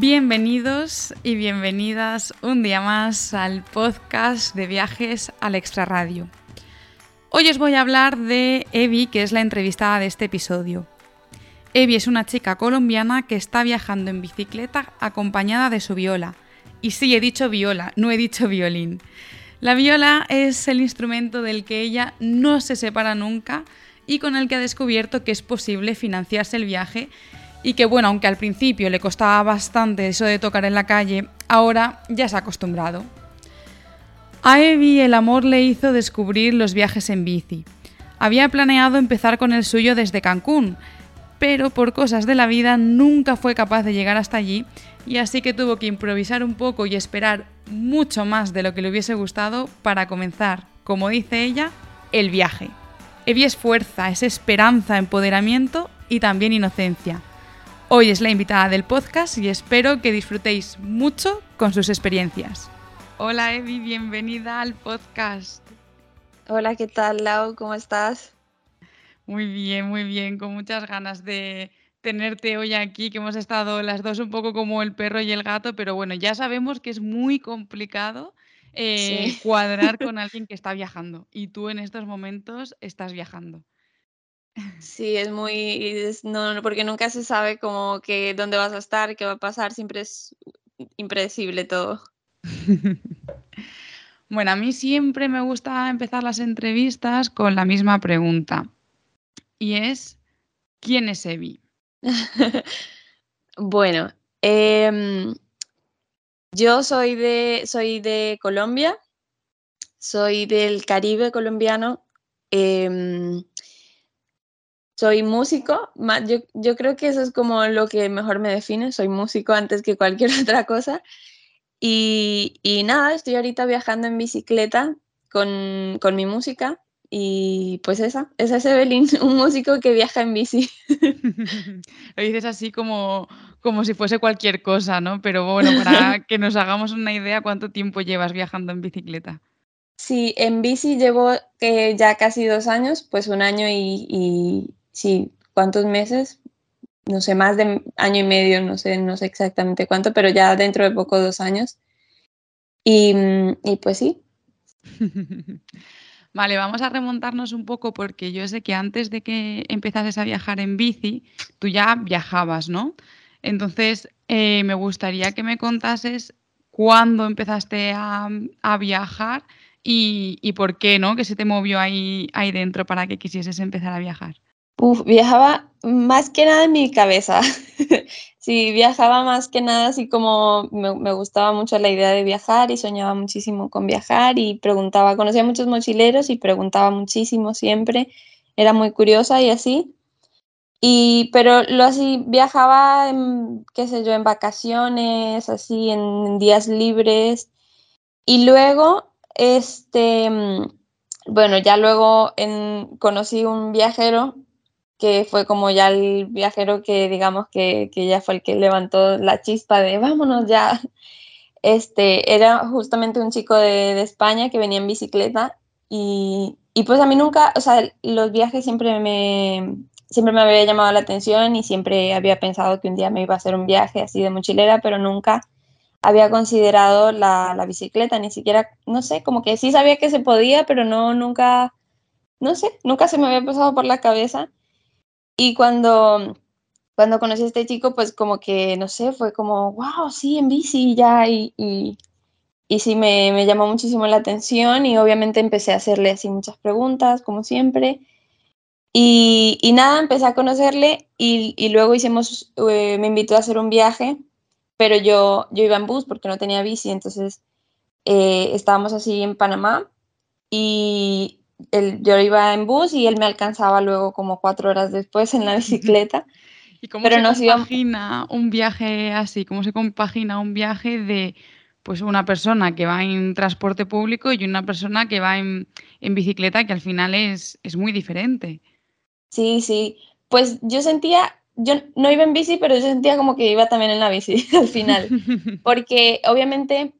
Bienvenidos y bienvenidas un día más al podcast de viajes al extrarradio. Hoy os voy a hablar de Evi, que es la entrevistada de este episodio. Evi es una chica colombiana que está viajando en bicicleta acompañada de su viola. Y sí, he dicho viola, no he dicho violín. La viola es el instrumento del que ella no se separa nunca y con el que ha descubierto que es posible financiarse el viaje y que bueno, aunque al principio le costaba bastante eso de tocar en la calle, ahora ya se ha acostumbrado. A Evi el amor le hizo descubrir los viajes en bici. Había planeado empezar con el suyo desde Cancún, pero por cosas de la vida nunca fue capaz de llegar hasta allí y así que tuvo que improvisar un poco y esperar mucho más de lo que le hubiese gustado para comenzar, como dice ella, el viaje. Evi es fuerza, es esperanza, empoderamiento y también inocencia. Hoy es la invitada del podcast y espero que disfrutéis mucho con sus experiencias. Hola Evi, bienvenida al podcast. Hola, ¿qué tal Lau? ¿Cómo estás? Muy bien, muy bien, con muchas ganas de tenerte hoy aquí, que hemos estado las dos un poco como el perro y el gato, pero bueno, ya sabemos que es muy complicado eh, cuadrar con alguien que está viajando y tú en estos momentos estás viajando. Sí, es muy, no, porque nunca se sabe como que dónde vas a estar, qué va a pasar, siempre es impredecible todo. bueno, a mí siempre me gusta empezar las entrevistas con la misma pregunta y es, ¿quién es Evi? bueno, em, yo soy de, soy de Colombia, soy del Caribe colombiano. Em, soy músico, yo, yo, creo que eso es como lo que mejor me define, soy músico antes que cualquier otra cosa. Y, y nada, estoy ahorita viajando en bicicleta con, con, mi música y pues esa, esa es Evelyn, un músico que viaja en bici. Lo dices así como, como si fuese cualquier cosa, ¿no? Pero bueno, para que nos hagamos una idea, ¿cuánto tiempo llevas viajando en bicicleta? Sí, en bici llevo eh, ya casi dos años, pues un año y, sí, ¿cuántos meses? No sé, más de año y medio, no sé, no sé exactamente cuánto, pero ya dentro de poco dos años. Y, y pues sí. Vale, vamos a remontarnos un poco porque yo sé que antes de que empezases a viajar en bici, tú ya viajabas, ¿no? Entonces, eh, me gustaría que me contases cuándo empezaste a, a viajar y, y, por qué, ¿no? Que se te movió ahí, ahí dentro para que quisieses empezar a viajar. Viajaba más que nada en mi cabeza. sí, viajaba más que nada así como me, gustaba mucho la idea de viajar y soñaba muchísimo con viajar y preguntaba, conocía muchos mochileros y preguntaba muchísimo siempre. Era muy curiosa y así. Y, pero lo así, viajaba, en, qué sé yo, en vacaciones, así, en días libres. Y luego, este, mm, bueno, ya luego en, conocí un viajero que fue como ya el viajero que digamos que, que, ya fue el que levantó la chispa de vámonos ya. Este, era justamente un chico de, España que venía en bicicleta y, y, pues a mí nunca, o sea, los viajes siempre me, siempre me había llamado la atención y siempre había pensado que un día me iba a hacer un viaje así de mochilera, pero nunca había considerado la, la bicicleta, ni siquiera, no sé, como que sí sabía que se podía, pero no, nunca, no sé, nunca se me había pasado por la cabeza. Y cuando, cuando conocí a este chico, pues como que, no sé, fue como, wow, sí, en bici ya, y, y, sí me, me, llamó muchísimo la atención y obviamente empecé a hacerle así muchas preguntas, como siempre. Y, y nada, empecé a conocerle y, y luego hicimos, eh, me invitó a hacer un viaje, pero yo, yo iba en bus porque no tenía bici, entonces eh, estábamos así en Panamá y, yo iba en bus y él me alcanzaba luego como cuatro horas después en la bicicleta. ¿Y cómo se compagina un viaje así? ¿Cómo se compagina un viaje de pues una persona que va en transporte público y una persona que va en, bicicleta, que al final es, es muy diferente? Sí, sí. Pues yo sentía, yo no iba en bici, pero yo sentía como que iba también en la bici al final. Porque obviamente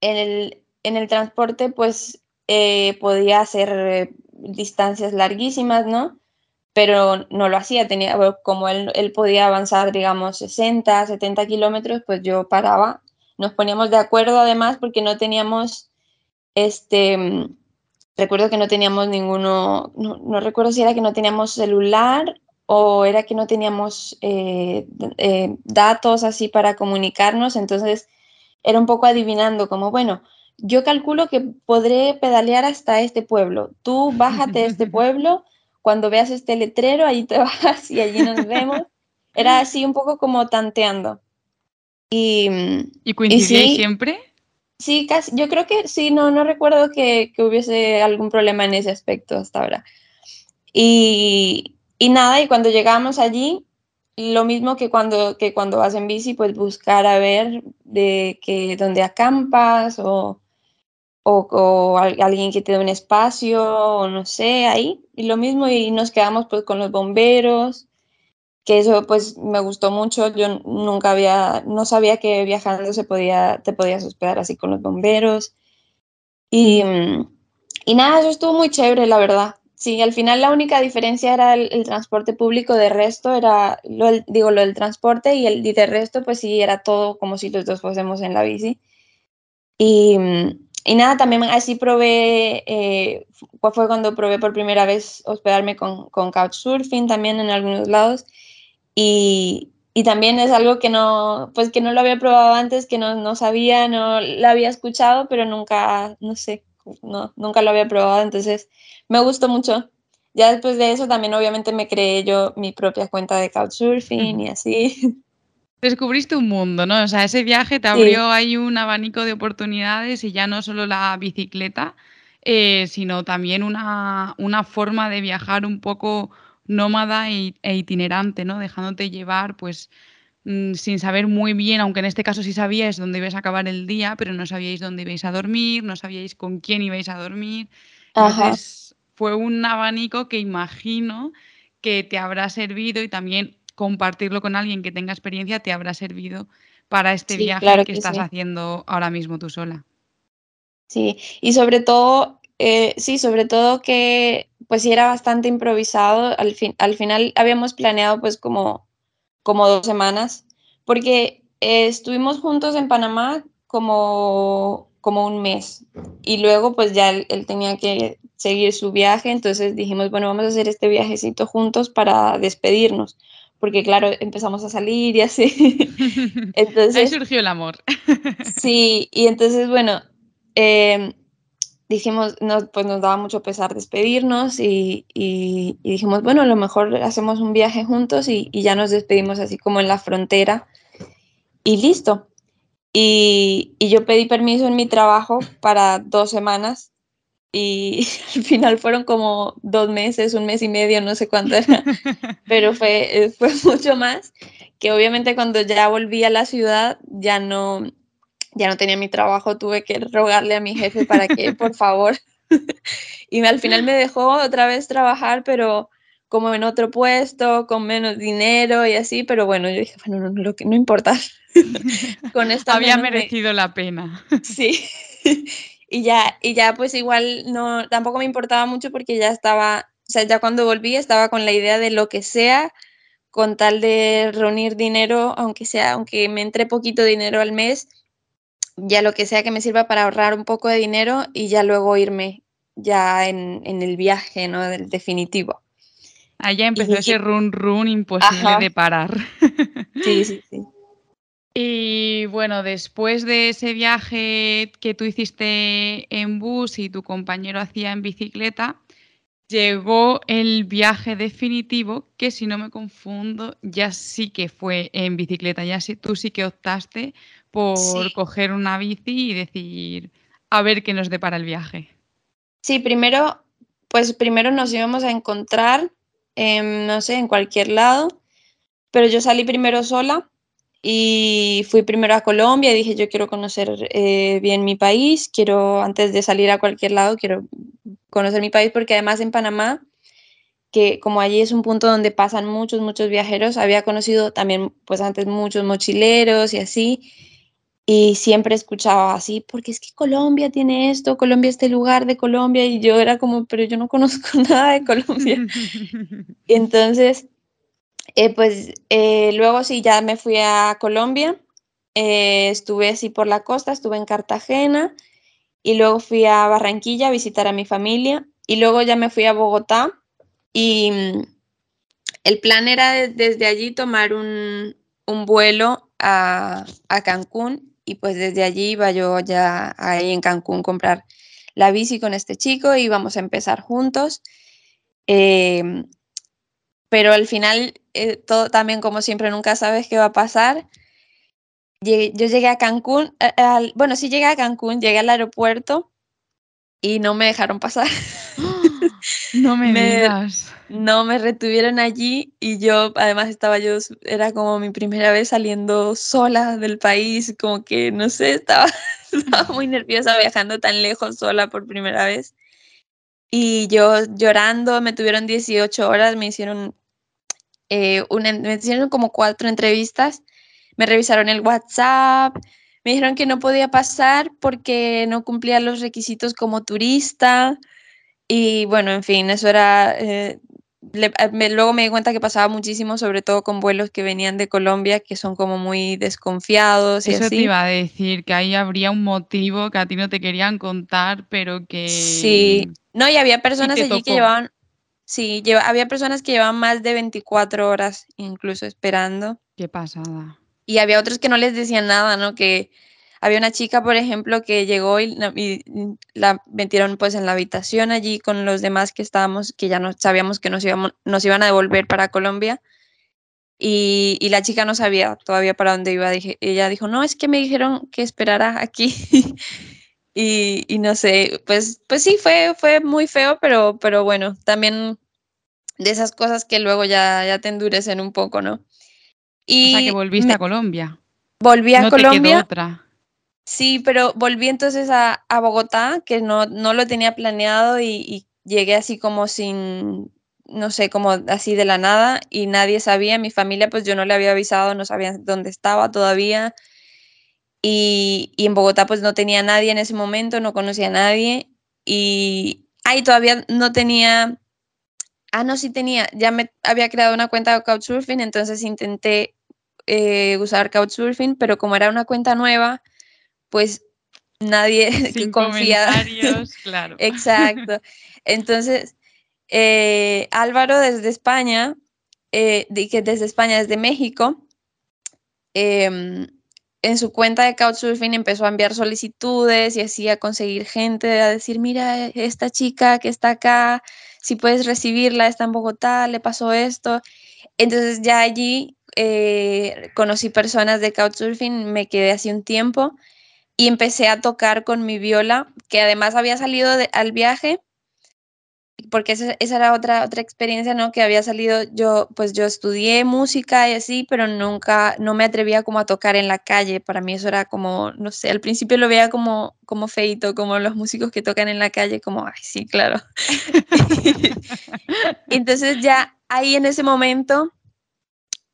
en el, en el transporte, pues eh, podía hacer eh, distancias larguísimas, ¿no? Pero no lo hacía, tenía, como él, él podía avanzar, digamos, 60, 70 kilómetros, pues yo paraba. Nos poníamos de acuerdo además porque no teníamos, este, recuerdo que no teníamos ninguno, no, recuerdo si era que no teníamos celular o era que no teníamos eh, datos así para comunicarnos, entonces era un poco adivinando, como, bueno, yo calculo que podré pedalear hasta este pueblo. Tú bájate a este pueblo, cuando veas este letrero, ahí te vas y allí nos vemos. Era así un poco como tanteando. ¿Y, ¿Y coincidía siempre? Sí, casi. Yo creo que sí, no, no recuerdo que, que hubiese algún problema en ese aspecto hasta ahora. Y, y nada, y cuando llegamos allí, lo mismo que cuando, que cuando vas en bici, pues buscar a ver de que dónde acampas o, o, alguien que te dé un espacio o no sé, ahí. Y lo mismo y nos quedamos pues con los bomberos, que eso pues me gustó mucho. Yo nunca había, no sabía que viajando se podía, te podías hospedar así con los bomberos. Y, y nada, eso estuvo muy chévere, la verdad. Sí, al final la única diferencia era el, transporte público, de resto era, lo, digo, lo del transporte y el de resto, pues sí, era todo como si los dos fuésemos en la bici. Y, y nada, también así probé, eh, fue cuando probé por primera vez hospedarme con, con Couchsurfing también en algunos lados. Y, y, también es algo que no, pues que no lo había probado antes, que no, no sabía, no lo había escuchado, pero nunca, no sé, no, nunca lo había probado, entonces me gustó mucho. Ya después de eso también obviamente me creé yo mi propia cuenta de Couchsurfing y así. Descubriste un mundo, ¿no? O sea, ese viaje te abrió ahí un abanico de oportunidades y ya no solo la bicicleta, eh, sino también una, una, forma de viajar un poco nómada e, e itinerante, ¿no? Dejándote llevar, pues, mm, sin saber muy bien, aunque en este caso sí sabíais dónde ibais a acabar el día, pero no sabíais dónde ibais a dormir, no sabíais con quién ibais a dormir. Entonces fue un abanico que imagino que te habrá servido y también compartirlo con alguien que tenga experiencia te habrá servido para este viaje que, estás haciendo ahora mismo tú sola. Sí, y sobre todo, eh, sí, sobre todo que pues sí era bastante improvisado. Al, fin, al final habíamos planeado pues como, como dos semanas, porque eh, estuvimos juntos en Panamá como como un mes. Y luego pues ya él, tenía que seguir su viaje, entonces dijimos, bueno, vamos a hacer este viajecito juntos para despedirnos, porque claro, empezamos a salir y así. entonces, Ahí surgió el amor. sí, y entonces, bueno, em, dijimos, no, pues nos daba mucho pesar despedirnos y, y, dijimos, bueno, a lo mejor hacemos un viaje juntos y, y ya nos despedimos así como en la frontera y listo. Y, yo pedí permiso en mi trabajo para dos semanas y al final fueron como dos meses, un mes y medio, no sé cuánto era, pero fue, eh, fue mucho más que obviamente cuando ya volví a la ciudad ya no, ya no tenía mi trabajo, tuve que rogarle a mi jefe para que por favor y al final me dejó otra vez trabajar, pero como en otro puesto, con menos dinero y así, pero bueno, yo dije, bueno, no, no importa, con esta Había merecido la pena. Sí. Y ya, y ya pues igual no, tampoco me importaba mucho porque ya estaba, o sea, ya cuando volví estaba con la idea de lo que sea, con tal de reunir dinero, aunque sea, aunque me entre poquito dinero al mes, ya lo que sea que me sirva para ahorrar un poco de dinero y ya luego irme ya en, el viaje, ¿no? Del definitivo. Allá empezó ese run run imposible de parar. Sí, sí, sí. Y bueno, después de ese viaje que tú hiciste en bus y tu compañero hacía en bicicleta, llegó el viaje definitivo, que si no me confundo, ya sí que fue en bicicleta, ya sí, tú sí que optaste por coger una bici y decir, a ver qué nos depara el viaje. Sí, primero, pues primero nos íbamos a encontrar, no sé, en cualquier lado pero yo salí primero sola y fui primero a Colombia y dije, yo quiero conocer eh, bien mi país, quiero, antes de salir a cualquier lado, quiero conocer mi país porque además en Panamá, que como allí es un punto donde pasan muchos, muchos viajeros, había conocido también pues antes muchos mochileros y así, y siempre escuchaba así, porque es que Colombia tiene esto, Colombia este lugar de Colombia, y yo era como, pero yo no conozco nada de Colombia. entonces eh, pues eh, luego sí, ya me fui a Colombia, eh, estuve así por la costa, estuve en Cartagena y luego fui a Barranquilla a visitar a mi familia y luego ya me fui a Bogotá y mm, el plan era desde allí tomar un, vuelo a, Cancún y pues desde allí iba yo ya ahí en Cancún comprar la bici con este chico y íbamos a empezar juntos. Pero al final eh, todo también como siempre nunca sabes qué va a pasar. yo llegué a Cancún, eh, bueno, sí llegué a Cancún, llegué al aeropuerto y no me dejaron pasar. No me, digas. No, me retuvieron allí y yo, además estaba yo, era como mi primera vez saliendo sola del país, como que, no sé, estaba, estaba muy nerviosa viajando tan lejos sola por primera vez. Y yo llorando, me tuvieron 18 horas, me hicieron eh, me hicieron como cuatro entrevistas, me revisaron el WhatsApp, me dijeron que no podía pasar porque no cumplía los requisitos como turista y bueno, en fin, eso era... Eh, luego me di cuenta que pasaba muchísimo, sobre todo con vuelos que venían de Colombia, que son como muy desconfiados. Y Eso te iba a decir, que ahí habría un motivo que a ti no te querían contar, pero que... Sí, no, y había personas allí que llevaban Sí, había personas que llevaban más de 24 horas incluso esperando. Qué pasada. Y había otros que no les decían nada, ¿no? Que había una chica, por ejemplo, que llegó y, la metieron pues en la habitación allí con los demás que estábamos, que ya no sabíamos que nos, íbamos, nos iban a devolver para Colombia. Y, la chica no sabía todavía para dónde iba. Dije, ella dijo, no, es que me dijeron que esperara aquí. Y, no sé, pues, pues sí, fue, fue muy feo, pero, pero bueno, también de esas cosas que luego ya, ya te endurecen un poco, ¿no? Y o sea, que volviste a Colombia. Volví a Colombia. otra. Sí, pero volví entonces a, Bogotá, que no, no, lo tenía planeado y, y, llegué así como sin, no sé, como así de la nada y nadie sabía, mi familia pues yo no le había avisado, no sabía dónde estaba todavía. Y, en Bogotá pues no tenía nadie en ese momento, no conocía a nadie. Y ahí todavía no tenía, ah, no, sí tenía, ya me había creado una cuenta de Couchsurfing, entonces intenté eh, usar Couchsurfing, pero como era una cuenta nueva, pues nadie Sin confía. claro. Exacto. Entonces, eh, Álvaro desde España, eh, que desde España, desde México, eh, en su cuenta de Couchsurfing empezó a enviar solicitudes y así a conseguir gente, a decir, mira, esta chica que está acá, si puedes recibirla, está en Bogotá, le pasó esto. Entonces ya allí eh, conocí personas de Couchsurfing, me quedé así un tiempo y empecé a tocar con mi viola, que además había salido al viaje porque esa, era otra, otra experiencia, ¿no? Que había salido, yo, pues yo estudié música y así, pero nunca, no me atrevía como a tocar en la calle, para mí eso era como, no sé, al principio lo veía como, como feito, como los músicos que tocan en la calle, como, ay, sí, claro. Entonces ya ahí en ese momento,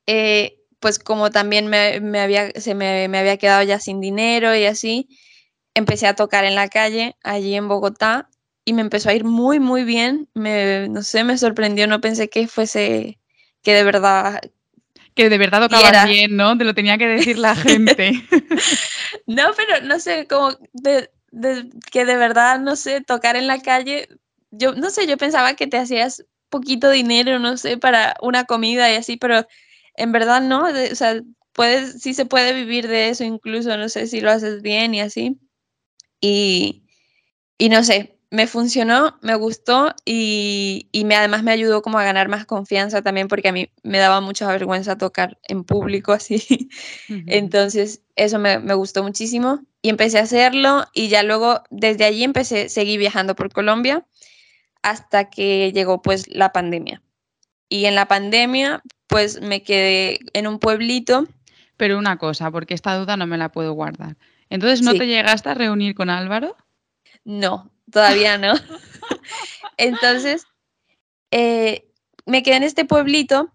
eh, pues como también me, me había, se me, me había quedado ya sin dinero y así, empecé a tocar en la calle, allí en Bogotá, y me empezó a ir muy, muy bien. Me, no sé, me sorprendió, no pensé que fuese, que de verdad... Que de verdad tocaba bien, ¿no? Te lo tenía que decir la gente. no, pero no sé, como de, que de verdad, no sé, tocar en la calle, yo no sé, yo pensaba que te hacías poquito dinero, no sé, para una comida y así, pero en verdad no, o sea, puedes, sí se puede vivir de eso incluso, no sé si lo haces bien y así. Y, y no sé, me funcionó, me gustó y, me, además me ayudó como a ganar más confianza también porque a mí me daba mucha vergüenza tocar en público así. Entonces eso me, gustó muchísimo y empecé a hacerlo y ya luego desde allí empecé, seguí viajando por Colombia hasta que llegó pues la pandemia. Y en la pandemia pues me quedé en un pueblito. Pero una cosa, porque esta duda no me la puedo guardar. Entonces, ¿no te llegaste a reunir con Álvaro? No, todavía no. Entonces, eh, me quedé en este pueblito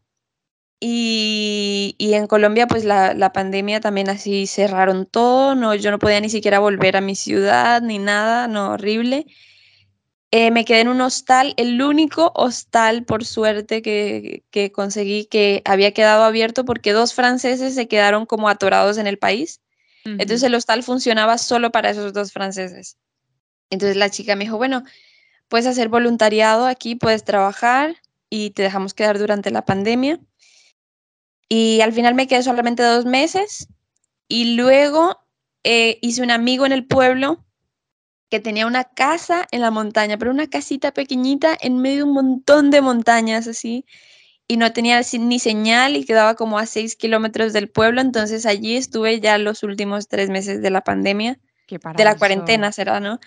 y, en Colombia, pues la, pandemia también así cerraron todo, no, yo no podía ni siquiera volver a mi ciudad ni nada, no, horrible. Eh, me quedé en un hostal, el único hostal, por suerte, que, conseguí que había quedado abierto porque dos franceses se quedaron como atorados en el país. Entonces el hostal funcionaba solo para esos dos franceses. Entonces la chica me dijo, bueno, puedes hacer voluntariado aquí, puedes trabajar y te dejamos quedar durante la pandemia. Y al final me quedé solamente dos meses y luego eh, hice un amigo en el pueblo que tenía una casa en la montaña, pero una casita pequeñita en medio de un montón de montañas así, y no tenía ni señal y quedaba como a seis kilómetros del pueblo, entonces allí estuve ya los últimos tres meses de la pandemia, de la cuarentena será, ¿no?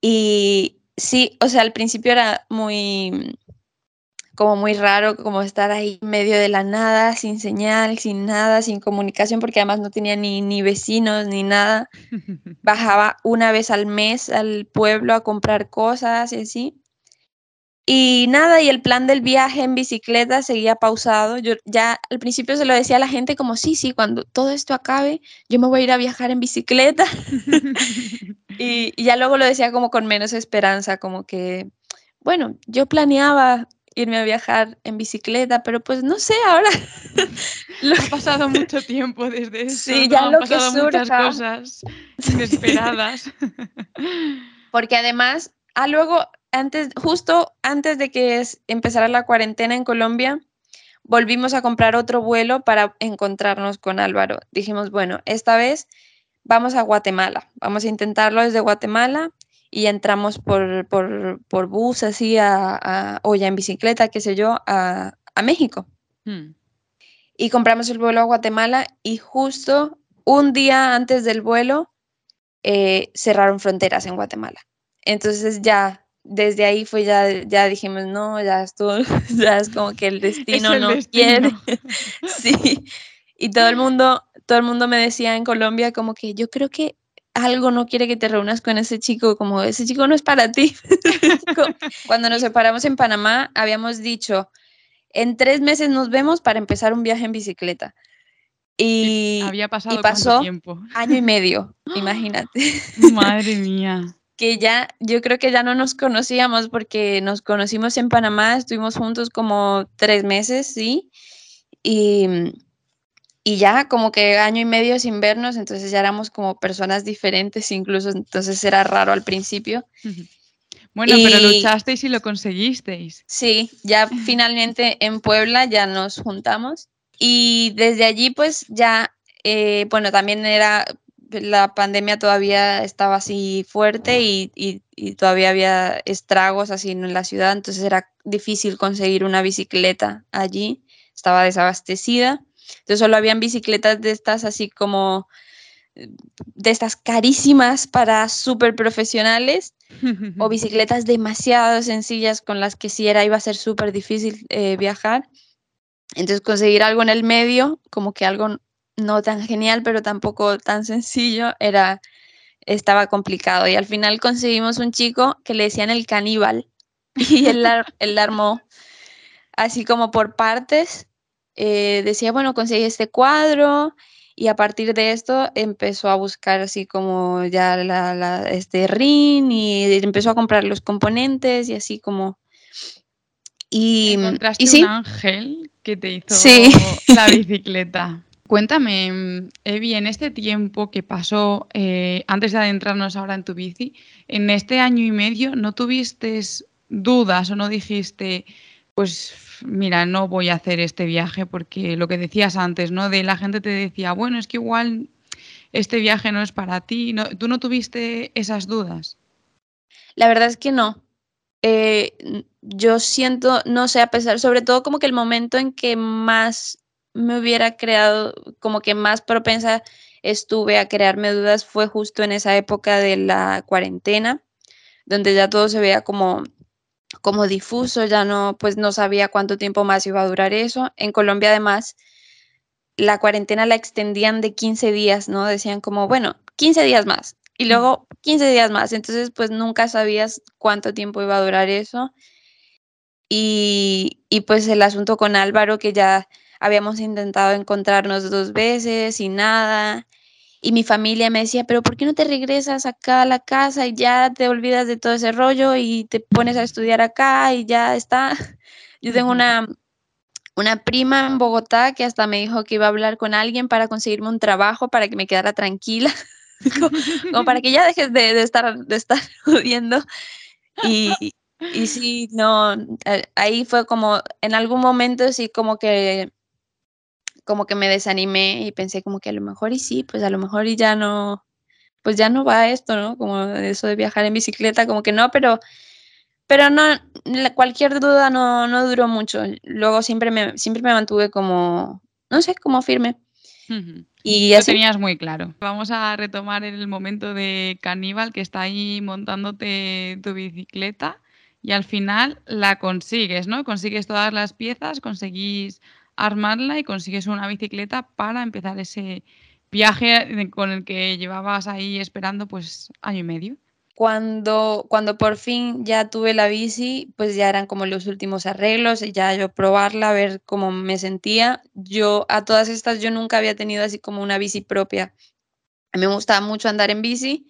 Y sí, o sea, al principio era muy, como muy raro, como estar ahí en medio de la nada, sin señal, sin nada, sin comunicación, porque además no tenía ni, ni vecinos ni nada. Bajaba una vez al mes al pueblo a comprar cosas y así. Y nada, y el plan del viaje en bicicleta seguía pausado. Yo ya al principio se lo decía a la gente como, sí, sí, cuando todo esto acabe, yo me voy a ir a viajar en bicicleta. y, y ya luego lo decía como con menos esperanza, como que, bueno, yo planeaba irme a viajar en bicicleta, pero pues no sé, ahora... Ha pasado mucho tiempo desde eso. Sí, ya lo Han pasado muchas cosas inesperadas. Porque además, ah, luego, antes, justo antes de que empezara la cuarentena en Colombia, volvimos a comprar otro vuelo para encontrarnos con Álvaro. Dijimos, bueno, esta vez vamos a Guatemala, vamos a intentarlo desde Guatemala y entramos por, por, bus así a, o ya en bicicleta, qué sé yo, a, México. Hmm. Y compramos el vuelo a Guatemala y justo un día antes del vuelo eh, cerraron fronteras en Guatemala. Entonces ya, desde ahí fue ya, ya dijimos, no, ya esto, ya es como que el destino no quiere. sí. Y todo el mundo, todo el mundo me decía en Colombia como que yo creo que algo no quiere que te reúnas con ese chico, como ese chico no es para ti. Cuando nos separamos en Panamá, habíamos dicho, en tres meses nos vemos para empezar un viaje en bicicleta. Y, había pasado pasó tiempo? año y medio, imagínate. Madre mía. que ya, yo creo que ya no nos conocíamos porque nos conocimos en Panamá, estuvimos juntos como tres meses, sí. Y, y ya como que año y medio sin vernos, entonces ya éramos como personas diferentes incluso, entonces era raro al principio. Bueno, pero luchasteis y lo conseguisteis. Sí, ya finalmente en Puebla ya nos juntamos y desde allí pues ya, eh, bueno, también era, la pandemia todavía estaba así fuerte y, y todavía había estragos así en la ciudad, entonces era difícil conseguir una bicicleta allí, estaba desabastecida. Entonces solo habían bicicletas de estas así como eh, de estas carísimas para súper profesionales o bicicletas demasiado sencillas con las que si era iba a ser súper difícil eh, viajar. Entonces conseguir algo en el medio, como que algo no tan genial, pero tampoco tan sencillo, era estaba complicado. Y al final conseguimos un chico que le decían el caníbal y él, él armó así como por partes eh, decía, bueno, conseguí este cuadro y a partir de esto empezó a buscar así como ya la, este ring y empezó a comprar los componentes y así como... Y, Encontraste y un ángel que te hizo la bicicleta. Cuéntame, Evi, en este tiempo que pasó, eh, antes de adentrarnos ahora en tu bici, en este año y medio, ¿no tuviste dudas o no dijiste, pues mira, no voy a hacer este viaje porque lo que decías antes, ¿no? De la gente te decía, bueno, es que igual este viaje no es para ti. ¿Tú no tuviste esas dudas? La verdad es que no. Eh, yo siento, no sé, a pesar, sobre todo como que el momento en que más me hubiera creado, como que más propensa estuve a crearme dudas fue justo en esa época de la cuarentena, donde ya todo se veía como como difuso, ya no, pues no sabía cuánto tiempo más iba a durar eso. En Colombia además la cuarentena la extendían de 15 días, ¿no? Decían como, bueno, 15 días más y luego 15 días más. Entonces, pues nunca sabías cuánto tiempo iba a durar eso. Y, y pues el asunto con Álvaro, que ya habíamos intentado encontrarnos dos veces y nada. Y mi familia me decía, pero ¿por qué no te regresas acá a la casa y ya te olvidas de todo ese rollo y te pones a estudiar acá y ya está? Yo tengo una, una prima en Bogotá que hasta me dijo que iba a hablar con alguien para conseguirme un trabajo para que me quedara tranquila, como, para que ya dejes de, estar, de estar jodiendo. Y, y sí, no, eh, ahí fue como, en algún momento sí como que como que me desanimé y pensé como que a lo mejor y sí, pues a lo mejor y ya no, pues ya no va esto, ¿no? Como eso de viajar en bicicleta, como que no, pero, pero no, cualquier duda no, no duró mucho. Luego siempre me, siempre me mantuve como, no sé, como firme. Y Lo tenías muy claro. Vamos a retomar el momento de Caníbal que está ahí montándote tu bicicleta y al final la consigues, ¿no? Consigues todas las piezas, conseguís armarla y consigues una bicicleta para empezar ese viaje con el que llevabas ahí esperando pues año y medio. Cuando, cuando por fin ya tuve la bici, pues ya eran como los últimos arreglos, y ya yo probarla, ver cómo me sentía. Yo a todas estas yo nunca había tenido así como una bici propia. Me gustaba mucho andar en bici,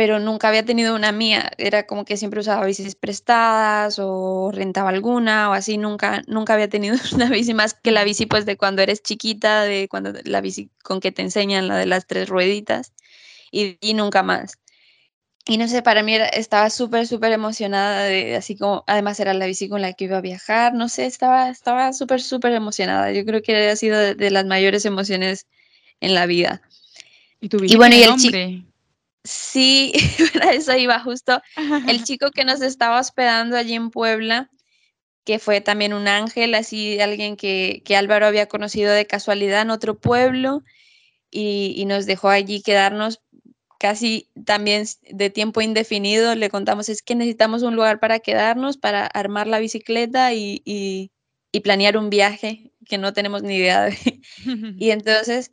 pero nunca había tenido una mía. Era como que siempre usaba bicis prestadas o rentaba alguna o así. Nunca, nunca había tenido una bici más que la bici pues de cuando eres chiquita, de cuando la bici con que te enseñan la de las tres rueditas y, nunca más. Y no sé, para mí estaba súper, súper emocionada de así como, además era la bici con la que iba a viajar, no sé, estaba estaba súper, súper emocionada. Yo creo que ha sido de, las mayores emociones en la vida. Y, tu y bueno, y el nombre. Sí, para eso iba justo. El chico que nos estaba hospedando allí en Puebla, que fue también un ángel, así alguien que, que Álvaro había conocido de casualidad en otro pueblo y, y, nos dejó allí quedarnos casi también de tiempo indefinido. Le contamos, es que necesitamos un lugar para quedarnos, para armar la bicicleta y, y, y planear un viaje que no tenemos ni idea de. y entonces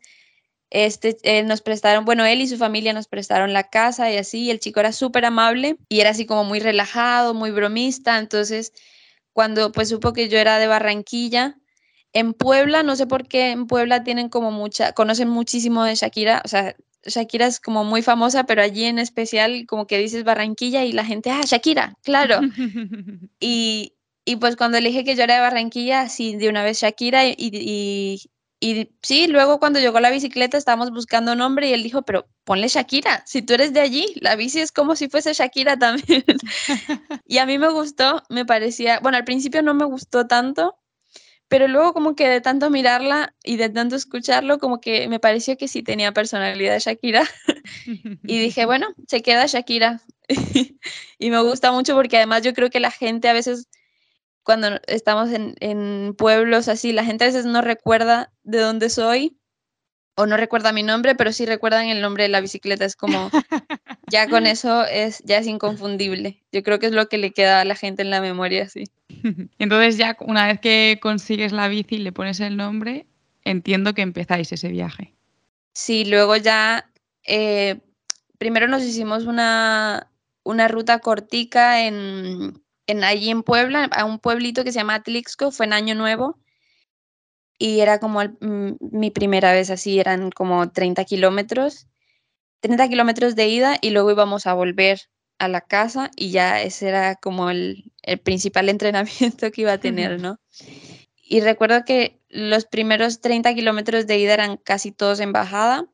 este, eh, nos prestaron, bueno, él y su familia nos prestaron la casa y así, el chico era súper amable y era así como muy relajado, muy bromista, entonces cuando pues supo que yo era de Barranquilla, en Puebla, no sé por qué en Puebla tienen como mucha, conocen muchísimo de Shakira, o sea, Shakira es como muy famosa, pero allí en especial como que dices Barranquilla y la gente, ah, Shakira, claro. y, y pues cuando le dije que yo era de Barranquilla, sí, de una vez Shakira y, y sí, luego cuando llegó la bicicleta estábamos buscando nombre y él dijo, pero ponle Shakira, si tú eres de allí, la bici es como si fuese Shakira también. y a mí me gustó, me parecía, bueno, al principio no me gustó tanto, pero luego como que de tanto mirarla y de tanto escucharlo, como que me pareció que sí tenía personalidad Shakira. y dije, bueno, se queda Shakira. y me gusta mucho porque además yo creo que la gente a veces cuando estamos en, pueblos así, la gente a veces no recuerda de dónde soy o no recuerda mi nombre, pero sí recuerdan el nombre de la bicicleta. Es como, ya con eso es, ya es inconfundible. Yo creo que es lo que le queda a la gente en la memoria, sí. Entonces ya una vez que consigues la bici y le pones el nombre, entiendo que empezáis ese viaje. Sí, luego ya, eh, primero nos hicimos una, una ruta cortica en, en, allí en Puebla, a un pueblito que se llama Atlixco, fue en Año Nuevo, y era como mm, mi primera vez así, eran como 30 kilómetros, 30 kilómetros de ida y luego íbamos a volver a la casa y ya ese era como el, el principal entrenamiento que iba a tener, ¿no? Y recuerdo que los primeros 30 kilómetros de ida eran casi todos en bajada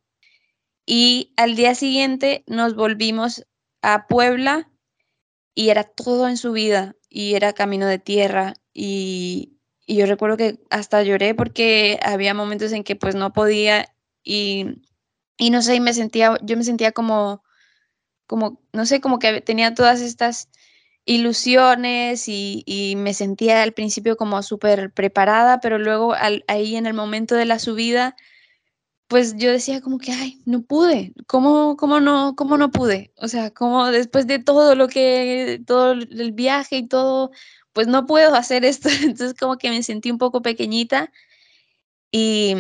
y al día siguiente nos volvimos a Puebla y era todo en su vida y era camino de tierra y, yo recuerdo que hasta lloré porque había momentos en que pues no podía y, y no sé, me sentía, yo me sentía como, como, no sé, como que tenía todas estas ilusiones y, y me sentía al principio como súper preparada, pero luego ahí en el momento de la subida pues yo decía como que, ay, no pude, ¿cómo, cómo, no, cómo no pude? O sea, como después de todo lo que, todo el viaje y todo, pues no puedo hacer esto. Entonces como que me sentí un poco pequeñita y,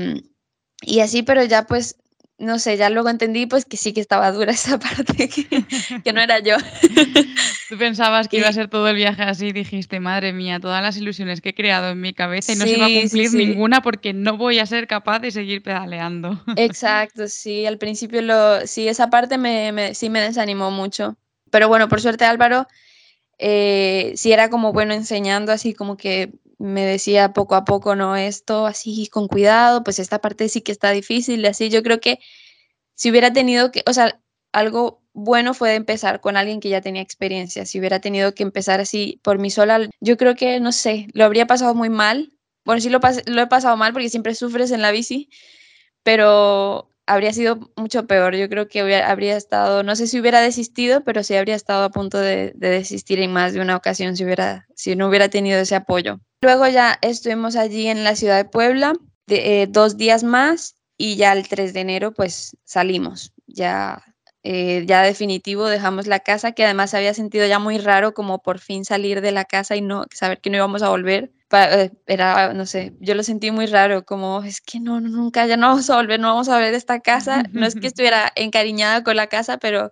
y así, pero ya pues no sé, ya luego entendí pues que sí que estaba dura esa parte, que, no era yo. Tú pensabas que iba a ser todo el viaje así, dijiste, madre mía, todas las ilusiones que he creado en mi cabeza y no se va a cumplir ninguna porque no voy a ser capaz de seguir pedaleando. Exacto, sí, al principio lo, sí, esa parte me, sí me desanimó mucho. Pero bueno, por suerte Álvaro eh, sí era como bueno enseñando así como que me decía poco a poco, no, esto así con cuidado, pues esta parte sí que está difícil, así yo creo que si hubiera tenido que, o sea, algo bueno fue empezar con alguien que ya tenía experiencia, si hubiera tenido que empezar así por mí sola, yo creo que, no sé, lo habría pasado muy mal, bueno, sí lo, he pasado mal porque siempre sufres en la bici, pero habría sido mucho peor. Yo creo que habría estado, no sé si hubiera desistido, pero sí habría estado a punto de, desistir en más de una ocasión si, hubiera, si no hubiera tenido ese apoyo. Luego ya estuvimos allí en la ciudad de Puebla de, eh, dos días más y ya el 3 de enero pues salimos. Ya, eh, ya definitivo dejamos la casa, que además había sentido ya muy raro como por fin salir de la casa y no saber que no íbamos a volver eh, era, no sé, yo lo sentí muy raro, como es que no, nunca, ya no vamos a volver, no vamos a ver esta casa. No es que estuviera encariñada con la casa, pero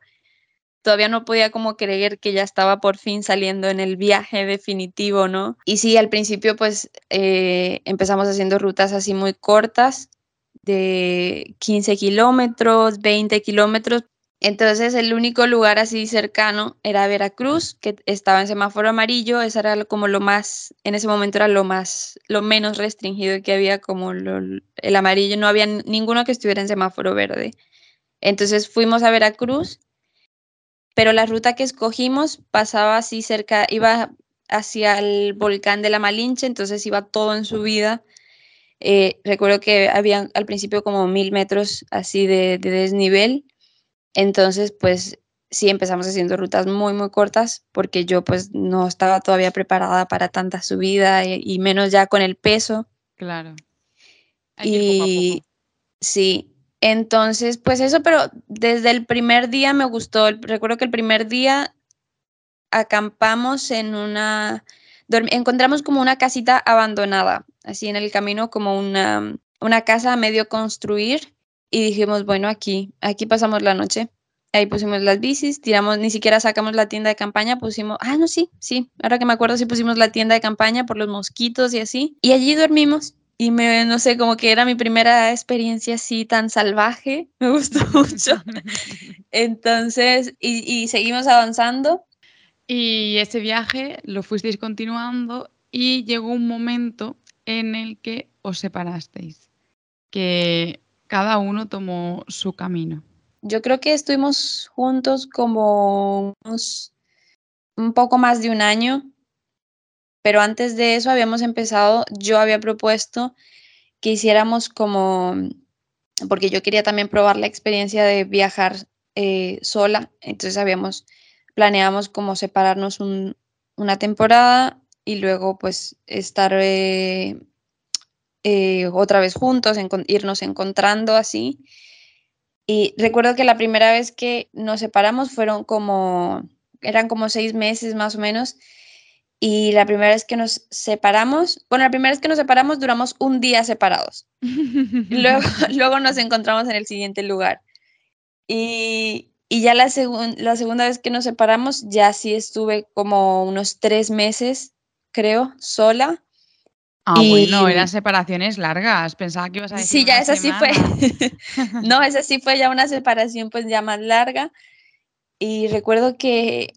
todavía no podía como creer que ya estaba por fin saliendo en el viaje definitivo, ¿no? Y sí, al principio pues eh, empezamos haciendo rutas así muy cortas, de 15 kilómetros, 20 kilómetros, entonces el único lugar así cercano era Veracruz, que estaba en semáforo amarillo, esa era como lo más, en ese momento era lo más, lo menos restringido que había como el amarillo, no había ninguno que estuviera en semáforo verde. Entonces fuimos a Veracruz, pero la ruta que escogimos pasaba así cerca, iba hacia el volcán de la Malinche, entonces iba todo en subida. Eh, recuerdo que había al principio como mil metros así de desnivel entonces, pues sí empezamos haciendo rutas muy, muy cortas porque yo pues no estaba todavía preparada para tanta subida y, menos ya con el peso. Claro. y sí, entonces pues eso, pero desde el primer día me gustó. Recuerdo que el primer día acampamos en una, encontramos como una casita abandonada, así en el camino como una, una casa a medio construir y dijimos, bueno, aquí, aquí pasamos la noche. Ahí pusimos las bicis, tiramos, ni siquiera sacamos la tienda de campaña, pusimos, ah, no, sí, sí, ahora que me acuerdo, sí pusimos la tienda de campaña por los mosquitos y así. Y allí dormimos. Y me, no sé, como que era mi primera experiencia así tan salvaje, me gustó mucho. Entonces, y, y seguimos avanzando. Y ese viaje lo fuisteis continuando y llegó un momento en el que os separasteis, que cada uno tomó su camino. Yo creo que estuvimos juntos como unos, un poco más de un año, pero antes de eso habíamos empezado, yo había propuesto que hiciéramos como, porque yo quería también probar la experiencia de viajar eh, sola, entonces habíamos, planeamos como separarnos una temporada y luego pues estar eh, eh, otra vez juntos, irnos encontrando así. Y recuerdo que la primera vez que nos separamos fueron como, eran como seis meses más o menos. Y la primera vez que nos separamos, bueno, la primera vez que nos separamos duramos un día separados. luego, luego nos encontramos en el siguiente lugar. Y, y ya la, la segunda vez que nos separamos, ya sí estuve como unos tres meses, creo, sola. Ah, bueno, eran separaciones largas. Pensaba que ibas a decir. Sí, ya esa sí fue. no, esa sí fue ya una separación pues ya más larga. Y recuerdo que,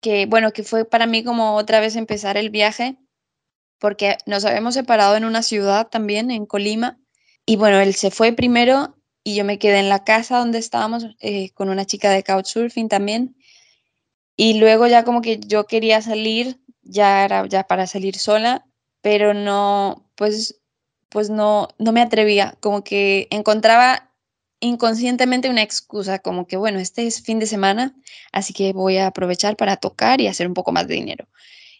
que, bueno, que fue para mí como otra vez empezar el viaje, porque nos habíamos separado en una ciudad también, en Colima. Y bueno, él se fue primero y yo me quedé en la casa donde estábamos eh, con una chica de couchsurfing también. Y luego ya como que yo quería salir, ya era ya para salir sola pero no, pues, pues no, no me atrevía, como que encontraba inconscientemente una excusa, como que bueno, este es fin de semana, así que voy a aprovechar para tocar y hacer un poco más de dinero.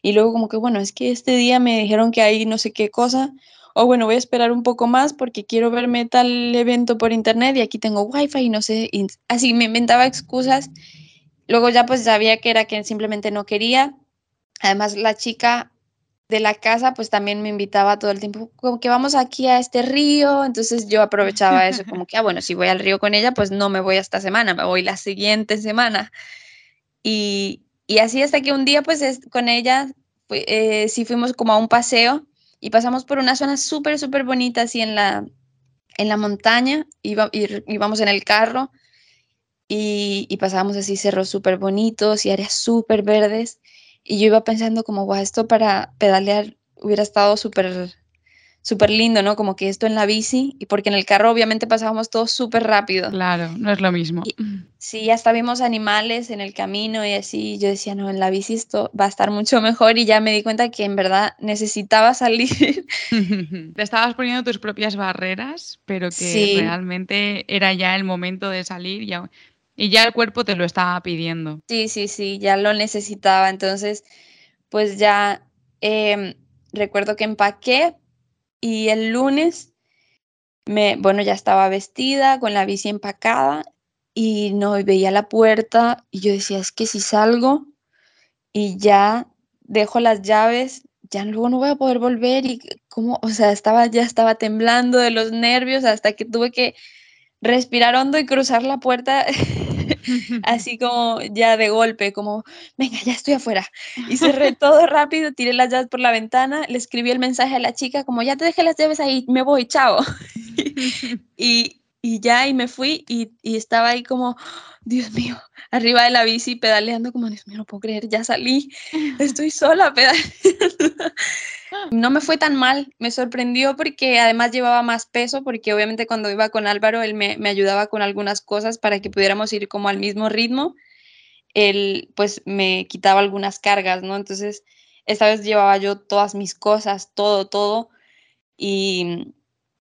Y luego como que bueno, es que este día me dijeron que hay no sé qué cosa, o bueno, voy a esperar un poco más porque quiero verme tal evento por internet y aquí tengo wifi y no sé, así me inventaba excusas. Luego ya pues sabía que era que simplemente no quería. Además la chica de la casa pues también me invitaba todo el tiempo, como que vamos aquí a este río, entonces yo aprovechaba eso, como que, ah, bueno, si voy al río con ella, pues no me voy esta semana, me voy la siguiente semana. Y, y así hasta que un día pues con ella eh, sí fuimos como a un paseo y pasamos por una zona súper, súper bonita, así en la, en la montaña, iba, íbamos en el carro y, y pasábamos así cerros súper bonitos y áreas súper verdes. Y yo iba pensando como, guau, esto para pedalear hubiera estado súper súper lindo, ¿no? Como que esto en la bici, y porque en el carro obviamente pasábamos todo súper rápido. Claro, no es lo mismo. sí, hasta vimos animales en el camino y así, yo decía, no, en la bici esto va a estar mucho mejor y ya me di cuenta que en verdad necesitaba salir. Te estabas poniendo tus propias barreras, pero que realmente era ya el momento de salir y y ya el cuerpo te lo estaba pidiendo. Sí, sí, sí, ya lo necesitaba, entonces, pues ya... Em, recuerdo que empaqué y el lunes, me, bueno, ya estaba vestida, con la bici empacada y no veía la puerta y yo decía, es que si salgo y ya dejo las llaves, ya luego no voy a poder volver y como, o sea, estaba, ya estaba temblando de los nervios hasta que tuve que respirar hondo y cruzar la puerta así como ya de golpe, como, venga, ya estoy afuera. Y cerré todo rápido, tiré las llaves por la ventana, le escribí el mensaje a la chica, como, ya te dejé las llaves ahí, me voy, chao. y, y ya, y me fui y, y estaba ahí como, Dios mío, arriba de la bici pedaleando como, Dios mío, no puedo creer, ya salí, estoy sola pedaleando. No me fue tan mal, me sorprendió porque además llevaba más peso, porque obviamente cuando iba con Álvaro, él me, me ayudaba con algunas cosas para que pudiéramos ir como al mismo ritmo. Él pues me quitaba algunas cargas, ¿no? Entonces, esta vez llevaba yo todas mis cosas, todo, todo. Y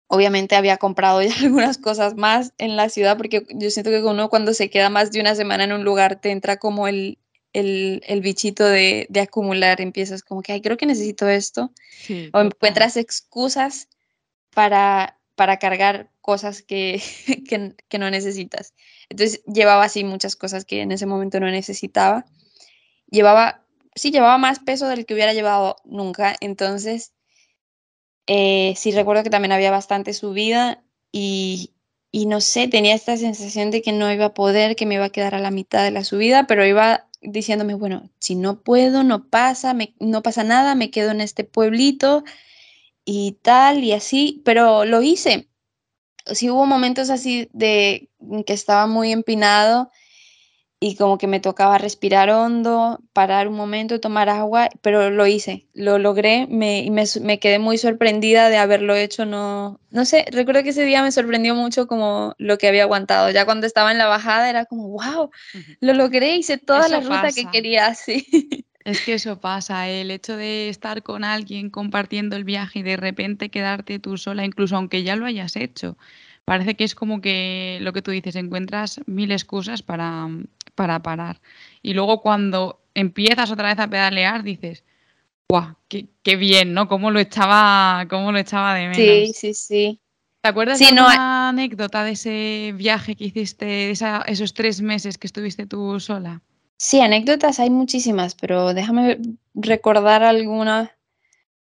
obviamente había comprado ya algunas cosas más en la ciudad, porque yo siento que uno cuando se queda más de una semana en un lugar te entra como el, el, bichito de, acumular, empiezas como que, ay, creo que necesito esto, o encuentras excusas para, para cargar cosas que, que, no necesitas. Entonces llevaba así muchas cosas que en ese momento no necesitaba. Llevaba, sí, llevaba más peso del que hubiera llevado nunca, entonces eh, sí recuerdo que también había bastante subida y, y no sé, tenía esta sensación de que no iba a poder, que me iba a quedar a la mitad de la subida, pero iba diciéndome, bueno, si no puedo, no pasa, no pasa nada, me quedo en este pueblito y tal y así, pero lo hice. Sí hubo momentos así de que estaba muy empinado y como que me tocaba respirar hondo, parar un momento, tomar agua, pero lo hice, lo logré me, me, me, quedé muy sorprendida de haberlo hecho. No, no sé, recuerdo que ese día me sorprendió mucho como lo que había aguantado. Ya cuando estaba en la bajada era como, wow, lo logré, hice toda la ruta que quería, sí. Es que eso pasa, el hecho de estar con alguien compartiendo el viaje y de repente quedarte tú sola, incluso aunque ya lo hayas hecho parece que es como que lo que tú dices, encuentras mil excusas para, para parar. Y luego cuando empiezas otra vez a pedalear, dices, ¡guau! Qué, bien, ¿no? ¿Cómo lo, echaba, ¿Cómo lo echaba de menos? Sí, sí, sí. ¿Te acuerdas de alguna anécdota de ese viaje que hiciste, de esos tres meses que estuviste tú sola? Sí, anécdotas hay muchísimas, pero déjame recordar alguna.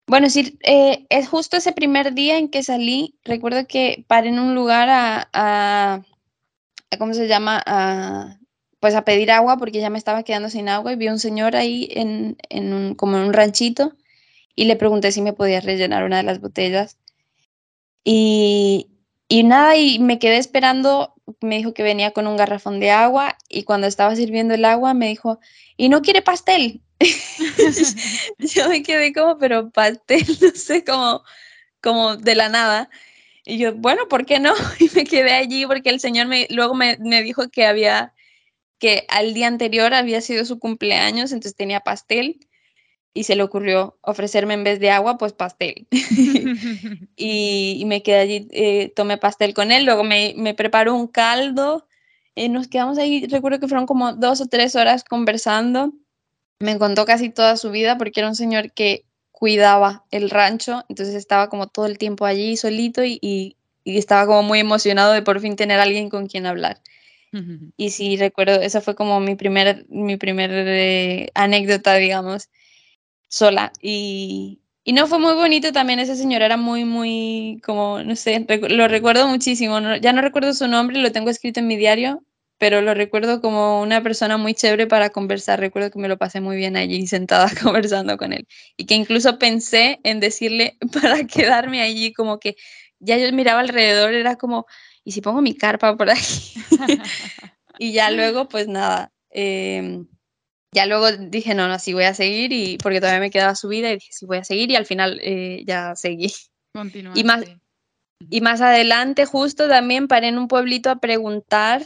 Bueno, sí, eh, es justo ese primer día en que salí, recuerdo que paré en un lugar a, a ¿cómo se llama? A, pues a pedir agua porque ya me estaba quedando sin agua y vi a un señor ahí en, en un, como en un ranchito y le pregunté si me podía rellenar una de las botellas. Y, y nada, y me quedé esperando, me dijo que venía con un garrafón de agua y cuando estaba sirviendo el agua me dijo, ¿y no quiere pastel? yo me quedé como, pero pastel, no sé, como, como de la nada. Y yo, bueno, ¿por qué no? Y me quedé allí porque el señor me, luego me, me dijo que había que al día anterior había sido su cumpleaños, entonces tenía pastel y se le ocurrió ofrecerme en vez de agua, pues pastel. y, me quedé allí, eh, tomé pastel con él, luego me, me preparó un caldo, y eh, nos quedamos ahí, recuerdo que fueron como dos o tres horas conversando, me contó casi toda su vida porque era un señor que cuidaba el rancho, entonces estaba como todo el tiempo allí solito y, y, estaba como muy emocionado de por fin tener alguien con quien hablar. Y sí, recuerdo, esa fue como mi primer, mi primer eh, anécdota, digamos, sola. Y, y no fue muy bonito también, esa señora era muy, muy, como, no sé, lo recuerdo muchísimo. ya no recuerdo su nombre, lo tengo escrito en mi diario, pero lo recuerdo como una persona muy chévere para conversar. Recuerdo que me lo pasé muy bien allí sentada conversando con él. Y que incluso pensé en decirle para quedarme allí, como que ya yo miraba alrededor, era como, ¿y si pongo mi carpa por ahí? y ya luego, pues nada. Em, ya luego dije, no, no, sí voy a seguir, y porque todavía me quedaba subida, y dije, sí voy a seguir, y al final eh, ya seguí. Y más, y más adelante, justo también paré en un pueblito a preguntar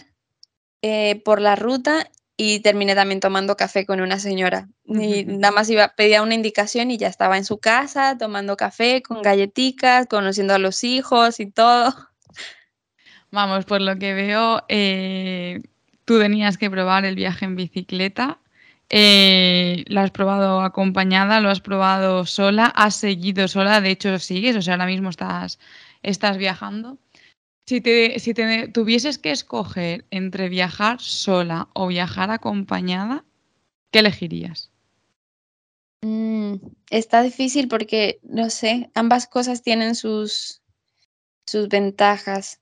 eh, por la ruta y terminé también tomando café con una señora. Y nada más iba, pedía una indicación y ya estaba en su casa tomando café con galletitas, conociendo a los hijos y todo. Vamos, por lo que veo, eh, tú tenías que probar el viaje en bicicleta eh, ¿Lo has probado acompañada? ¿Lo has probado sola? ¿Has seguido sola? De hecho, sigues, o sea, ahora mismo estás, estás viajando. Si te, si te tuvieses que escoger entre viajar sola o viajar acompañada, ¿qué elegirías? Mm, está difícil porque, no sé, ambas cosas tienen sus, sus ventajas.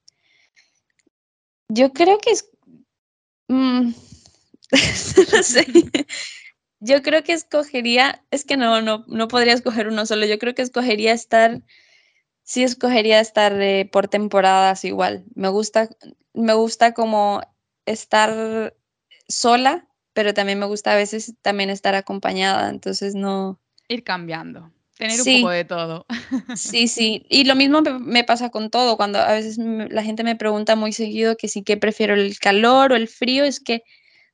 Yo creo que es... Mm, no sé. Yo creo que escogería, es que no, no, no podría escoger uno solo. Yo creo que escogería estar, sí escogería estar eh, por temporadas igual. Me gusta, me gusta como estar sola, pero también me gusta a veces también estar acompañada. Entonces no. Ir cambiando. Tener un poco de todo. Sí, sí. Y lo mismo me pasa con todo. Cuando a veces la gente me pregunta muy seguido que si que prefiero el calor o el frío, es que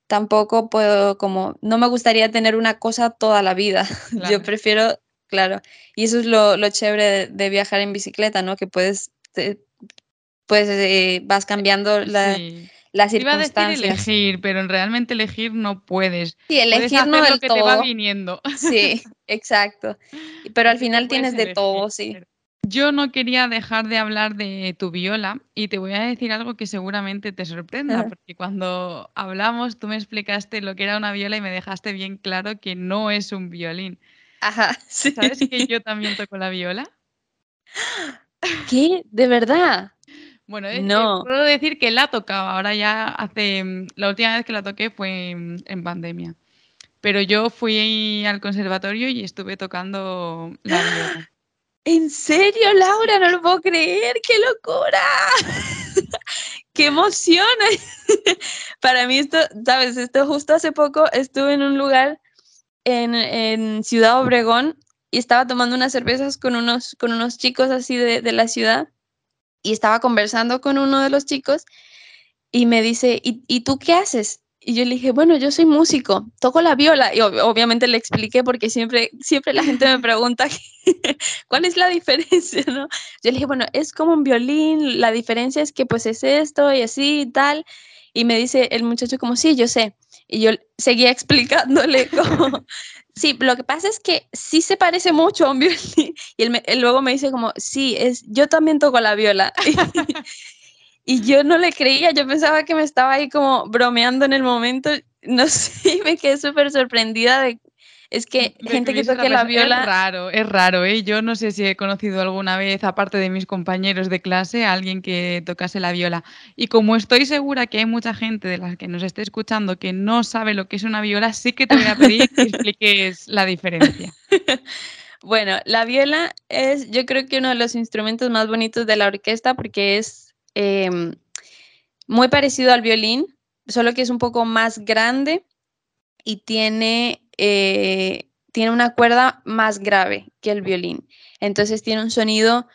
tampoco puedo como, no me gustaría tener una cosa toda la vida. Yo prefiero, claro, y eso es lo, lo chévere de, viajar en bicicleta, ¿no? Que puedes, pues vas cambiando la, sí. Las circunstancias. Iba a decir elegir, pero realmente elegir no puedes. Sí, elegir no del lo que todo. te va viniendo. Sí, exacto. Pero al final tienes de todo, sí. Yo no quería dejar de hablar de tu viola y te voy a decir algo que seguramente te sorprenda, porque cuando hablamos tú me explicaste lo que era una viola y me dejaste bien claro que no es un violín. Ajá, sí. ¿Sabes que yo también toco la viola? ¿Qué? ¿De verdad? Bueno, no. puedo decir que la tocaba, ahora ya hace, la última vez que la toqué fue en pandemia, pero yo fui al conservatorio y estuve tocando la viola. ¿En serio, Laura? No lo puedo creer. ¡Qué locura! ¡Qué emoción! Para mí esto, sabes, esto justo hace poco estuve en un lugar en, Ciudad Obregón y estaba tomando unas cervezas con unos, con unos chicos así de, de la ciudad y estaba conversando con uno de los chicos y me dice, ¿y, ¿y tú qué haces? Y yo le dije, bueno, yo soy músico, toco la viola. Y obviamente le expliqué porque siempre, siempre la gente me pregunta cuál es la diferencia, ¿no? Yo le dije, bueno, es como un violín, la diferencia es que pues es esto y así y tal. Y me dice el muchacho como, sí, yo sé. Y yo seguía explicándole como, sí, lo que pasa es que sí se parece mucho a un violín. Y él, él luego me dice como, sí, es, yo también toco la viola. Y yo no le creía, yo pensaba que me estaba ahí como bromeando en el momento, no sé, me quedé súper sorprendida de... Es que gente que toque la viola... Es raro, es raro, ¿eh? Yo no sé si he conocido alguna vez, aparte de mis compañeros de clase, a alguien que tocase la viola. Y como estoy segura que hay mucha gente de las que nos esté escuchando que no sabe lo que es una viola, sí que te voy a pedir que expliques la diferencia. Bueno, la viola es yo creo que uno de los instrumentos más bonitos de la orquesta porque es Em, muy parecido al violín, solo que es un poco más grande y tiene, eh, tiene una cuerda más grave que el violín. Entonces tiene un sonido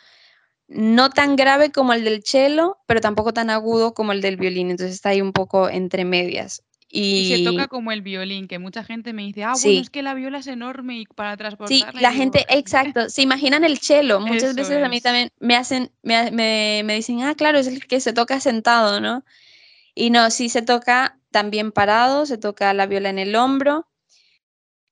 no tan grave como el del cello, pero tampoco tan agudo como el del violín. Entonces está ahí un poco entre medias. Y... se toca como el violín, que mucha gente me dice, ah, bueno, es que la viola es enorme y para transportarla. Sí, la gente, exacto, se imaginan el cello. Muchas veces a mí también me hacen, me, me, me, dicen, ah, claro, es el que se toca sentado, ¿no? Y no, sí se toca también parado, se toca la viola en el hombro.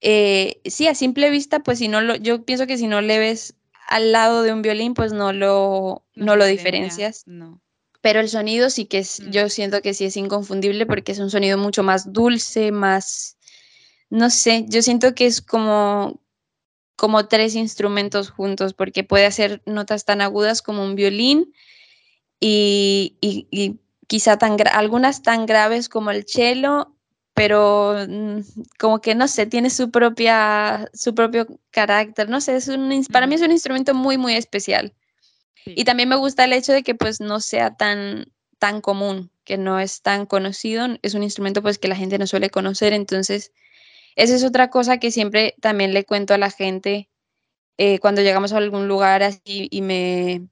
Eh, sí, a simple vista, pues si no lo, yo pienso que si no le ves al lado de un violín, pues no lo, no, lo diferencias. No. Pero el sonido sí que es, yo siento que sí es inconfundible porque es un sonido mucho más dulce, más, no sé, yo siento que es como, como tres instrumentos juntos porque puede hacer notas tan agudas como un violín y, y, quizá tan algunas tan graves como el cello, pero mm, como que no sé, tiene su propia su propio carácter, no sé, es un, para mí es un instrumento muy muy especial. Y también me gusta el hecho de que pues no sea tan, tan común, que no es tan conocido, es un instrumento pues que la gente no suele conocer, entonces esa es otra cosa que siempre también le cuento a la gente eh, cuando llegamos a algún lugar así y me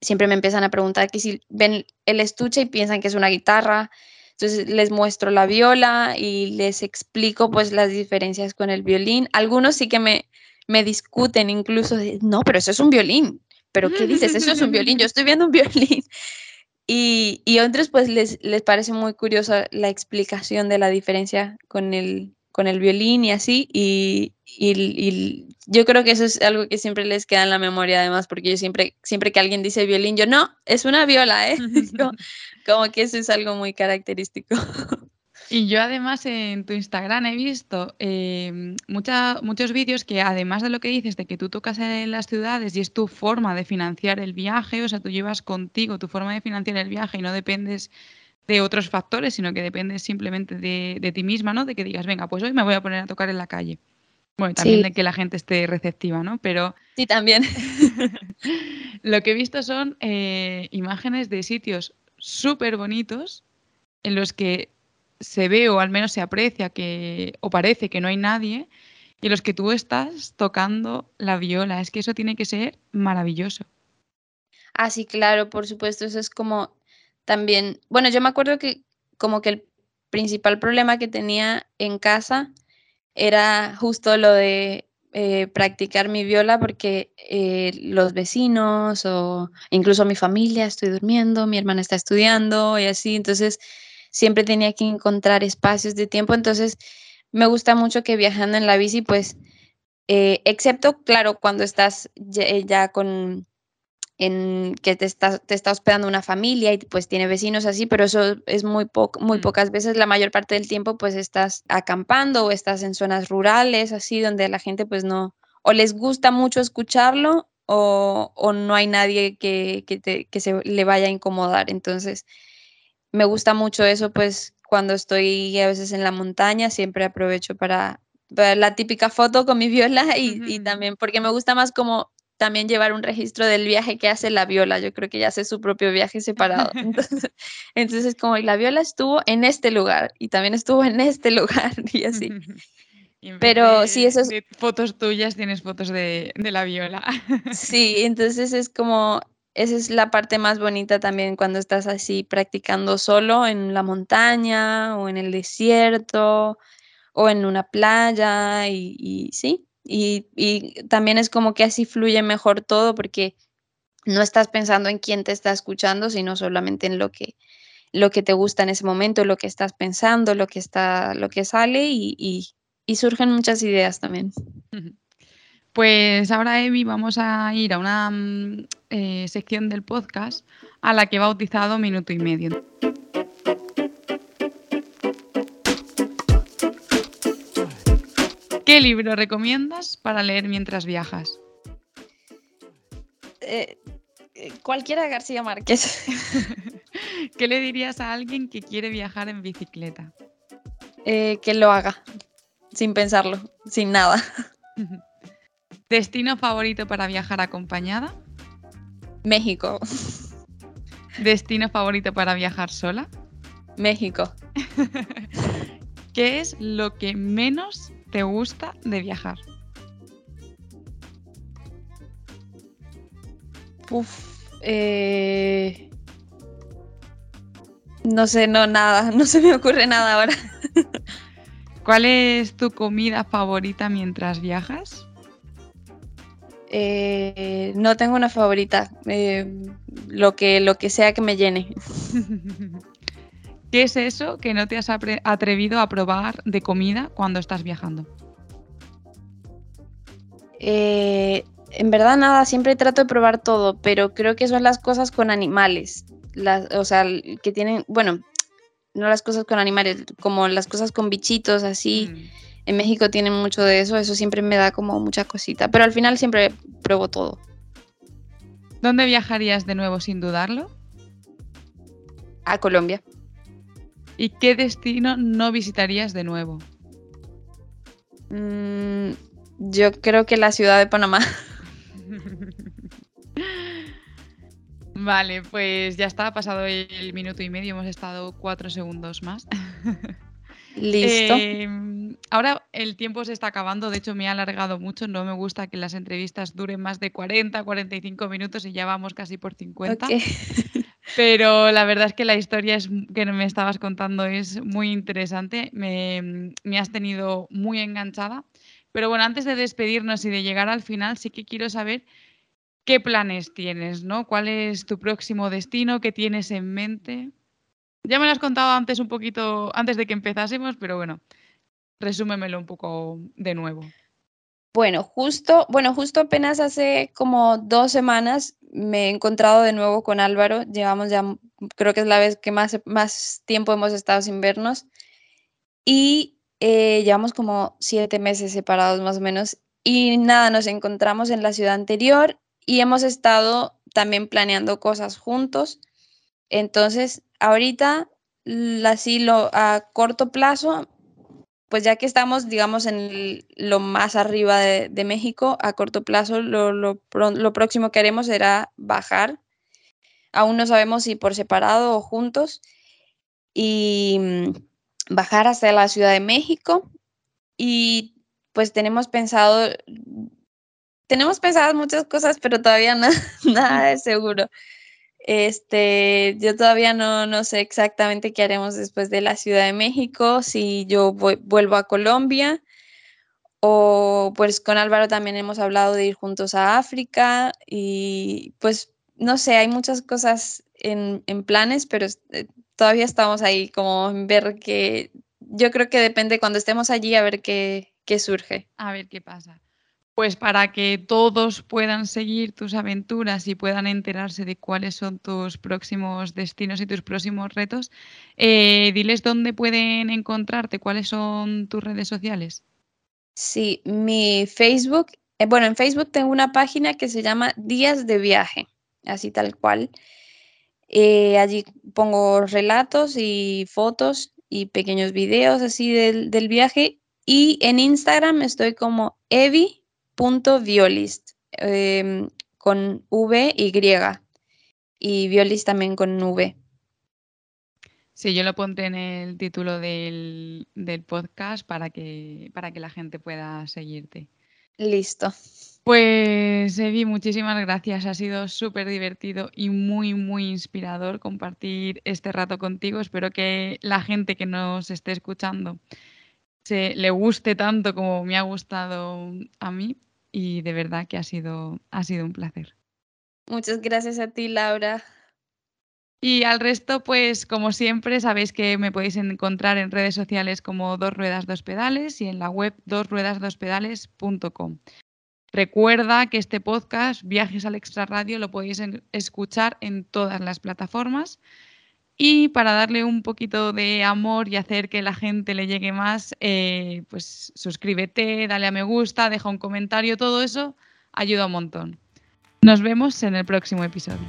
siempre me empiezan a preguntar que si ven el estuche y piensan que es una guitarra, entonces les muestro la viola y les explico pues las diferencias con el violín. Algunos sí que me, me discuten incluso, de, no, pero eso es un violín pero ¿qué dices? Eso es un violín, yo estoy viendo un violín. Y, y a otros pues les, les parece muy curiosa la explicación de la diferencia con el, con el violín y así. Y, y, yo creo que eso es algo que siempre les queda en la memoria además, porque yo siempre, siempre que alguien dice violín, yo no, es una viola, ¿eh? como que eso es algo muy característico. Y yo además en tu Instagram he visto eh, muchos vídeos que además de lo que dices de que tú tocas en las ciudades y es tu forma de financiar el viaje, o sea, tú llevas contigo tu forma de financiar el viaje y no dependes de otros factores, sino que dependes simplemente de, ti misma, ¿no? De que digas, venga, pues hoy me voy a poner a tocar en la calle. Bueno, también de que la gente esté receptiva, ¿no? Pero... Sí, también. lo que he visto son eh, imágenes de sitios súper bonitos en los que se ve o al menos se aprecia que o parece que no hay nadie y los que tú estás tocando la viola. Es que eso tiene que ser maravilloso. Ah, sí, claro, por supuesto, eso es como también, bueno, yo me acuerdo que como que el principal problema que tenía en casa era justo lo de eh, practicar mi viola porque eh, los vecinos o incluso mi familia, estoy durmiendo, mi hermana está estudiando y así, entonces siempre tenía que encontrar espacios de tiempo, entonces me gusta mucho que viajando en la bici, pues, eh, excepto, claro, cuando estás ya, con, en que te está, te está hospedando una familia y pues tiene vecinos así, pero eso es muy, muy mm. pocas veces, la mayor parte del tiempo pues estás acampando o estás en zonas rurales, así, donde la gente pues no, o les gusta mucho escucharlo o, o no hay nadie que, que, te, que se le vaya a incomodar. Entonces, me gusta mucho eso, pues cuando estoy a veces en la montaña, siempre aprovecho para ver la típica foto con mi viola y, también porque me gusta más como también llevar un registro del viaje que hace la viola. Yo creo que ya hace su propio viaje separado. Entonces, como la viola estuvo en este lugar y también estuvo en este lugar y así. Pero sí, eso es... fotos tuyas tienes fotos de, de la viola. sí, entonces es como esa es la parte más bonita también cuando estás así practicando solo en la montaña o en el desierto o en una playa y, sí, y, también es como que así fluye mejor todo porque no estás pensando en quién te está escuchando, sino solamente en lo que, lo que te gusta en ese momento, lo que estás pensando, lo que, está, lo que sale y, y surgen muchas ideas también. Pues ahora, Evi, vamos a ir a una mm, eh, sección del podcast a la que he bautizado Minuto y Medio. ¿Qué libro recomiendas para leer mientras viajas? Eh, eh, cualquiera de García Márquez. ¿Qué le dirías a alguien que quiere viajar en bicicleta? que lo haga, sin pensarlo, sin nada. ¿Destino favorito para viajar acompañada? México. ¿Destino favorito para viajar sola? México. ¿Qué es lo que menos te gusta de viajar? Uf, eh, no sé, no, nada, no se me ocurre nada ahora. ¿Cuál es tu comida favorita mientras viajas? Eh, no tengo una favorita. Eh, lo, que, lo que sea que me llene. ¿Qué es eso que no te has atrevido a probar de comida cuando estás viajando? Eh, en verdad nada, siempre trato de probar todo, pero creo que son las cosas con animales. Las, o sea, que tienen, bueno, no las cosas con animales, como las cosas con bichitos, así. Mm. En México tienen mucho de eso, eso siempre me da como mucha cosita, pero al final siempre pruebo todo. ¿Dónde viajarías de nuevo sin dudarlo? A Colombia. ¿Y qué destino no visitarías de nuevo? Mm, yo creo que la ciudad de Panamá. Vale, pues ya está, ha pasado el minuto y medio, hemos estado cuatro segundos más. Listo. Em, ahora el tiempo se está acabando, de hecho me ha alargado mucho, no me gusta que las entrevistas duren más de 40, 45 minutos y ya vamos casi por 50. Pero la verdad es que la historia que me estabas contando es muy interesante, me, me has tenido muy enganchada. Pero bueno, antes de despedirnos y de llegar al final, sí que quiero saber qué planes tienes, ¿no? ¿Cuál es tu próximo destino? ¿Qué tienes en mente? Ya me lo has contado antes un poquito, antes de que empezásemos, pero bueno, resúmemelo un poco de nuevo. Bueno, justo, bueno, justo apenas hace como dos semanas me he encontrado de nuevo con Álvaro. Llevamos ya, creo que es la vez que más, más tiempo hemos estado sin vernos. Y eh, llevamos como siete meses separados más o menos y nada, nos encontramos en la ciudad anterior y hemos estado también planeando cosas juntos. Entonces, ahorita, así lo, a corto plazo, pues ya que estamos, digamos, en lo más arriba de, México, a corto plazo, lo, lo, próximo que haremos será bajar. Aún no sabemos si por separado o juntos. Y mm, bajar hasta la Ciudad de México y pues tenemos pensado, tenemos pensado muchas cosas, pero todavía no, nada de seguro. Este, yo todavía no, no sé exactamente qué haremos después de la Ciudad de México, si yo vuelvo a Colombia o pues con Álvaro también hemos hablado de ir juntos a África y pues no sé, hay muchas cosas en, en planes, pero eh, todavía estamos ahí como en ver que yo creo que depende cuando estemos allí a ver qué, qué surge. A ver qué pasa. Pues para que todos puedan seguir tus aventuras y puedan enterarse de cuáles son tus próximos destinos y tus próximos retos, eh, diles dónde pueden encontrarte, cuáles son tus redes sociales. Sí, mi Facebook, eh, bueno, en Facebook tengo una página que se llama Días de Viaje, así tal cual. Eh, allí pongo relatos y fotos y pequeños videos así del, viaje. Y en Instagram estoy como evi.violist em, con V y griega. Y violist también con V. Sí, yo lo pondré en el título del, del podcast para que, para que la gente pueda seguirte. Listo. Pues Evi, muchísimas gracias. Ha sido súper divertido y muy, muy inspirador compartir este rato contigo. Espero que la gente que nos esté escuchando se le guste tanto como me ha gustado a mí y de verdad que ha sido, ha sido un placer. Muchas gracias a ti, Laura. Y al resto, pues como siempre, sabéis que me podéis encontrar en redes sociales como Dos Ruedas Dos Pedales y en la web dosruedasdospedales.com. Recuerda que este podcast, Viajes al Extra Radio, lo podéis escuchar en todas las plataformas. Y para darle un poquito de amor y hacer que la gente le llegue más, eh, pues suscríbete, dale a me gusta, deja un comentario, todo eso ayuda un montón. Nos vemos en el próximo episodio.